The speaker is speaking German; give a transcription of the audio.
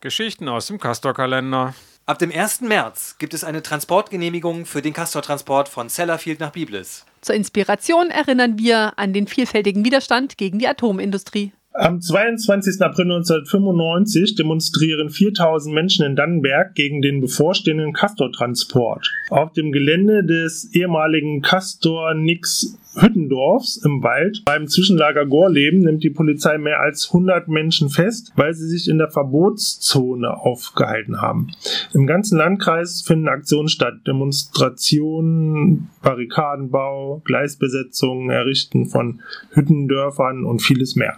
Geschichten aus dem Castor-Kalender. Ab dem 1. März gibt es eine Transportgenehmigung für den Castor-Transport von Sellafield nach Biblis. Zur Inspiration erinnern wir an den vielfältigen Widerstand gegen die Atomindustrie. Am 22. April 1995 demonstrieren 4000 Menschen in Dannenberg gegen den bevorstehenden Castor-Transport. Auf dem Gelände des ehemaligen Castor-Nix Hüttendorfs im Wald beim Zwischenlager Gorleben nimmt die Polizei mehr als 100 Menschen fest, weil sie sich in der Verbotszone aufgehalten haben. Im ganzen Landkreis finden Aktionen statt, Demonstrationen, Barrikadenbau, Gleisbesetzungen, Errichten von Hüttendörfern und vieles mehr.